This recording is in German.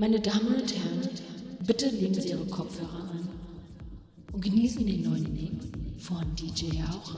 Meine Damen und Herren, bitte legen Sie Ihre Kopfhörer an und genießen den neuen Mix von DJ Jauch.